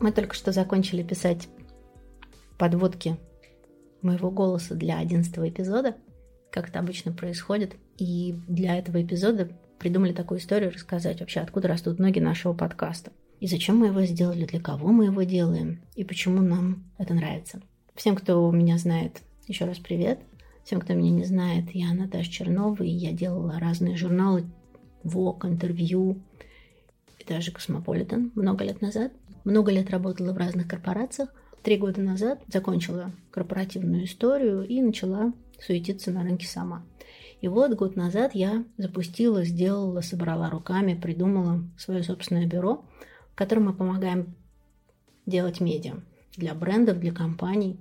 Мы только что закончили писать подводки моего голоса для одиннадцатого эпизода, как это обычно происходит. И для этого эпизода придумали такую историю рассказать вообще, откуда растут ноги нашего подкаста. И зачем мы его сделали, для кого мы его делаем, и почему нам это нравится. Всем, кто меня знает, еще раз привет. Всем, кто меня не знает, я Наташа Чернова, и я делала разные журналы, Vogue, интервью, и даже Космополитен много лет назад. Много лет работала в разных корпорациях. Три года назад закончила корпоративную историю и начала суетиться на рынке сама. И вот год назад я запустила, сделала, собрала руками, придумала свое собственное бюро, в котором мы помогаем делать медиа для брендов, для компаний.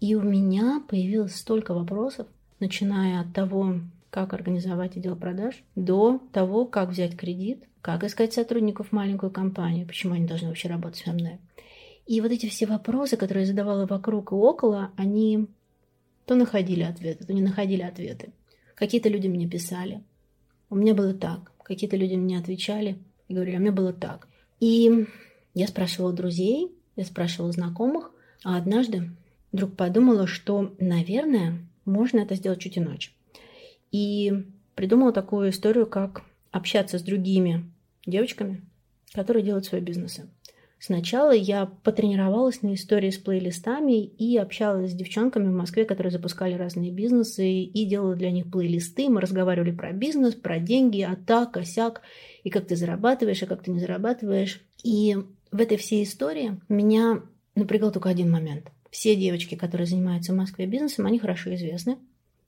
И у меня появилось столько вопросов, начиная от того, как организовать отдел продаж, до того, как взять кредит, как искать сотрудников в маленькую компанию, почему они должны вообще работать со мной. И вот эти все вопросы, которые я задавала вокруг и около, они то находили ответы, то не находили ответы. Какие-то люди мне писали, у меня было так. Какие-то люди мне отвечали и говорили, а у меня было так. И я спрашивала друзей, я спрашивала знакомых, а однажды вдруг подумала, что, наверное, можно это сделать чуть иначе и придумала такую историю, как общаться с другими девочками, которые делают свои бизнесы. Сначала я потренировалась на истории с плейлистами и общалась с девчонками в Москве, которые запускали разные бизнесы и делала для них плейлисты. Мы разговаривали про бизнес, про деньги, а так, а сяк, и как ты зарабатываешь, и как ты не зарабатываешь. И в этой всей истории меня напрягал только один момент. Все девочки, которые занимаются в Москве бизнесом, они хорошо известны.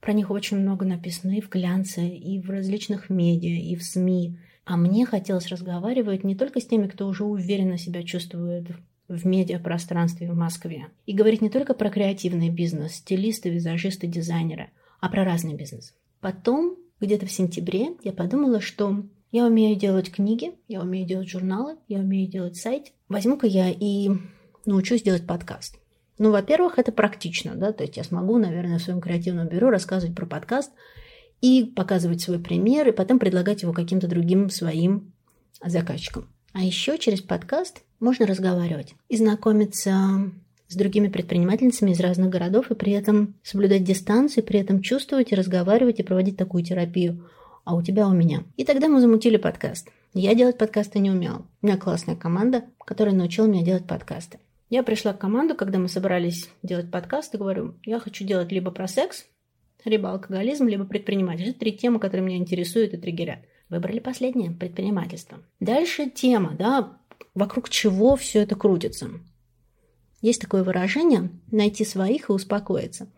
Про них очень много написано и в глянце, и в различных медиа, и в СМИ. А мне хотелось разговаривать не только с теми, кто уже уверенно себя чувствует в медиапространстве в Москве. И говорить не только про креативный бизнес, стилисты, визажисты, дизайнеры, а про разный бизнес. Потом, где-то в сентябре, я подумала, что я умею делать книги, я умею делать журналы, я умею делать сайт. Возьму-ка я и научусь делать подкаст. Ну, во-первых, это практично, да, то есть я смогу, наверное, в своем креативном бюро рассказывать про подкаст и показывать свой пример, и потом предлагать его каким-то другим своим заказчикам. А еще через подкаст можно разговаривать и знакомиться с другими предпринимательницами из разных городов, и при этом соблюдать дистанцию, и при этом чувствовать и разговаривать, и проводить такую терапию. А у тебя, у меня. И тогда мы замутили подкаст. Я делать подкасты не умела. У меня классная команда, которая научила меня делать подкасты. Я пришла в команду, когда мы собрались делать подкаст, и говорю, я хочу делать либо про секс, либо алкоголизм, либо предпринимательство. Это три темы, которые меня интересуют и триггерят. Выбрали последнее – предпринимательство. Дальше тема, да, вокруг чего все это крутится. Есть такое выражение «найти своих и успокоиться».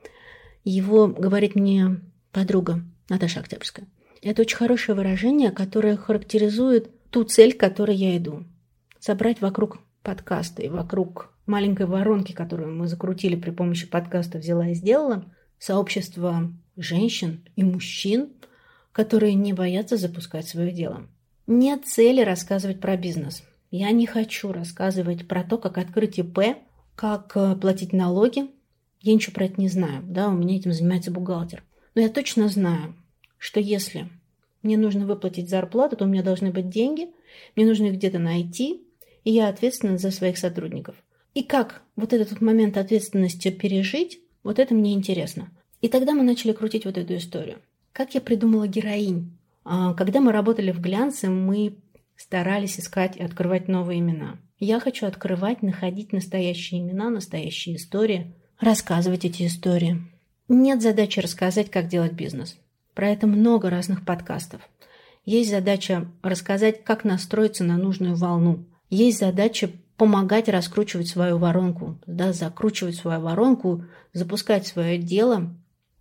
Его говорит мне подруга Наташа Октябрьская. Это очень хорошее выражение, которое характеризует ту цель, к которой я иду. Собрать вокруг подкаста и вокруг маленькой воронки, которую мы закрутили при помощи подкаста «Взяла и сделала», сообщество женщин и мужчин, которые не боятся запускать свое дело. Нет цели рассказывать про бизнес. Я не хочу рассказывать про то, как открыть ИП, как э, платить налоги. Я ничего про это не знаю. Да, у меня этим занимается бухгалтер. Но я точно знаю, что если мне нужно выплатить зарплату, то у меня должны быть деньги, мне нужно их где-то найти, и я ответственна за своих сотрудников. И как вот этот вот момент ответственности пережить, вот это мне интересно. И тогда мы начали крутить вот эту историю. Как я придумала героинь? А, когда мы работали в глянце, мы старались искать и открывать новые имена. Я хочу открывать, находить настоящие имена, настоящие истории, рассказывать эти истории. Нет задачи рассказать, как делать бизнес. Про это много разных подкастов. Есть задача рассказать, как настроиться на нужную волну. Есть задача помогать раскручивать свою воронку, да, закручивать свою воронку, запускать свое дело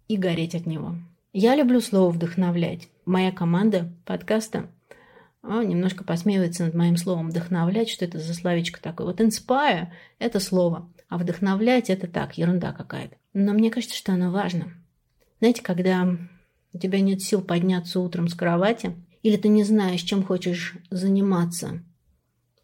и гореть от него. Я люблю слово «вдохновлять». Моя команда подкаста а, немножко посмеивается над моим словом «вдохновлять», что это за словечко такое. Вот «inspire» – это слово, а «вдохновлять» – это так, ерунда какая-то. Но мне кажется, что оно важно. Знаете, когда у тебя нет сил подняться утром с кровати, или ты не знаешь, чем хочешь заниматься –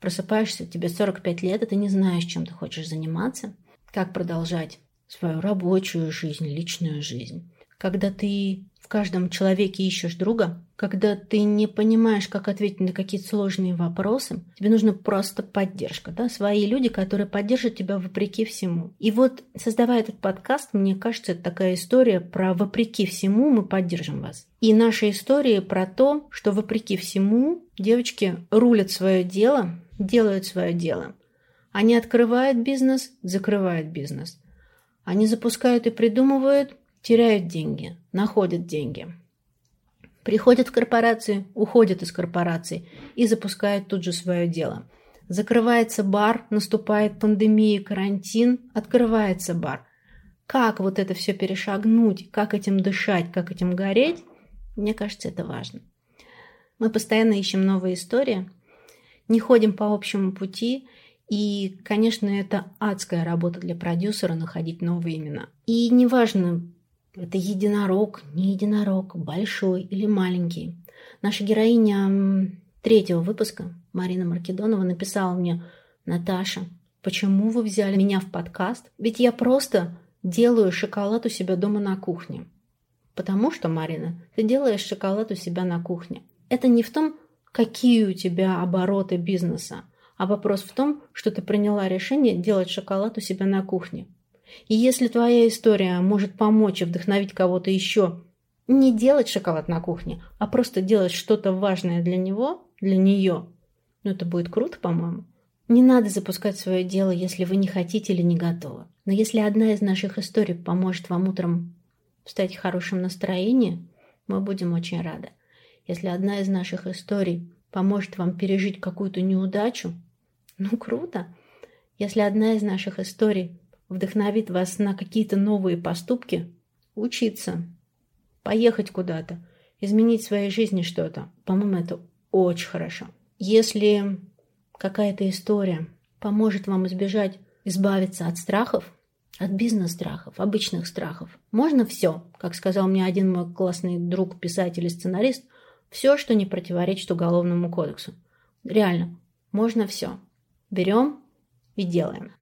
Просыпаешься, тебе 45 лет, и ты не знаешь, чем ты хочешь заниматься, как продолжать свою рабочую жизнь, личную жизнь. Когда ты в каждом человеке ищешь друга, когда ты не понимаешь, как ответить на какие-то сложные вопросы, тебе нужна просто поддержка, да, свои люди, которые поддержат тебя вопреки всему. И вот, создавая этот подкаст, мне кажется, это такая история про вопреки всему мы поддержим вас. И наша история про то, что вопреки всему девочки рулят свое дело, делают свое дело. Они открывают бизнес, закрывают бизнес. Они запускают и придумывают, теряют деньги, находят деньги. Приходят в корпорации, уходят из корпорации и запускают тут же свое дело. Закрывается бар, наступает пандемия, карантин, открывается бар. Как вот это все перешагнуть, как этим дышать, как этим гореть, мне кажется, это важно. Мы постоянно ищем новые истории, не ходим по общему пути, и, конечно, это адская работа для продюсера находить новые имена. И неважно, это единорог, не единорог, большой или маленький. Наша героиня третьего выпуска, Марина Маркедонова, написала мне, Наташа, почему вы взяли меня в подкаст? Ведь я просто делаю шоколад у себя дома на кухне. Потому что, Марина, ты делаешь шоколад у себя на кухне. Это не в том, какие у тебя обороты бизнеса, а вопрос в том, что ты приняла решение делать шоколад у себя на кухне. И если твоя история может помочь и вдохновить кого-то еще не делать шоколад на кухне, а просто делать что-то важное для него, для нее, ну это будет круто, по-моему. Не надо запускать свое дело, если вы не хотите или не готовы. Но если одна из наших историй поможет вам утром стать в хорошем настроении, мы будем очень рады. Если одна из наших историй поможет вам пережить какую-то неудачу, ну круто. Если одна из наших историй вдохновит вас на какие-то новые поступки, учиться, поехать куда-то, изменить в своей жизни что-то. По-моему, это очень хорошо. Если какая-то история поможет вам избежать, избавиться от страхов, от бизнес-страхов, обычных страхов. Можно все, как сказал мне один мой классный друг, писатель и сценарист, все, что не противоречит Уголовному кодексу. Реально, можно все. Берем и делаем.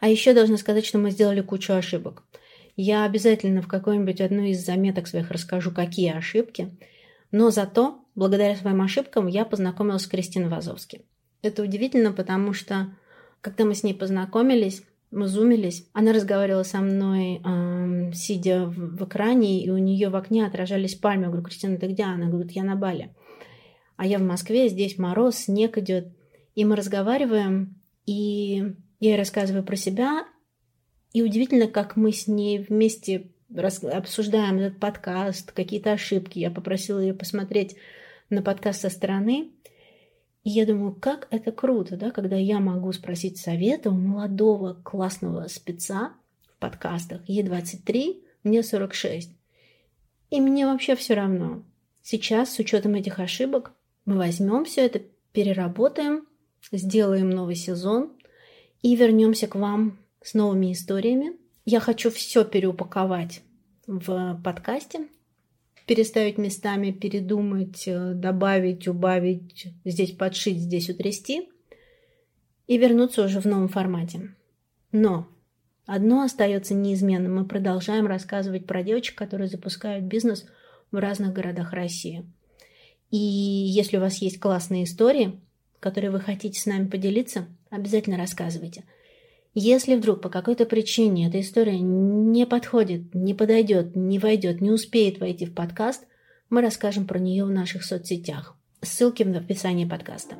А еще должна сказать, что мы сделали кучу ошибок. Я обязательно в какой-нибудь одной из заметок своих расскажу, какие ошибки. Но зато, благодаря своим ошибкам, я познакомилась с Кристиной Вазовски. Это удивительно, потому что, когда мы с ней познакомились, мы зумились, она разговаривала со мной, э, сидя в, в экране, и у нее в окне отражались пальмы. Я говорю, Кристина, ты где? Она говорит, я на Бали. А я в Москве, здесь мороз, снег идет. И мы разговариваем, и я ей рассказываю про себя, и удивительно, как мы с ней вместе обсуждаем этот подкаст, какие-то ошибки. Я попросила ее посмотреть на подкаст со стороны. И я думаю, как это круто, да, когда я могу спросить совета у молодого классного спеца в подкастах. Ей 23, мне 46. И мне вообще все равно. Сейчас, с учетом этих ошибок, мы возьмем все это, переработаем, сделаем новый сезон – и вернемся к вам с новыми историями. Я хочу все переупаковать в подкасте, переставить местами, передумать, э, добавить, убавить, здесь подшить, здесь утрясти и вернуться уже в новом формате. Но одно остается неизменным. Мы продолжаем рассказывать про девочек, которые запускают бизнес в разных городах России. И если у вас есть классные истории, которые вы хотите с нами поделиться, обязательно рассказывайте. Если вдруг по какой-то причине эта история не подходит, не подойдет, не войдет, не успеет войти в подкаст, мы расскажем про нее в наших соцсетях. Ссылки в описании подкаста.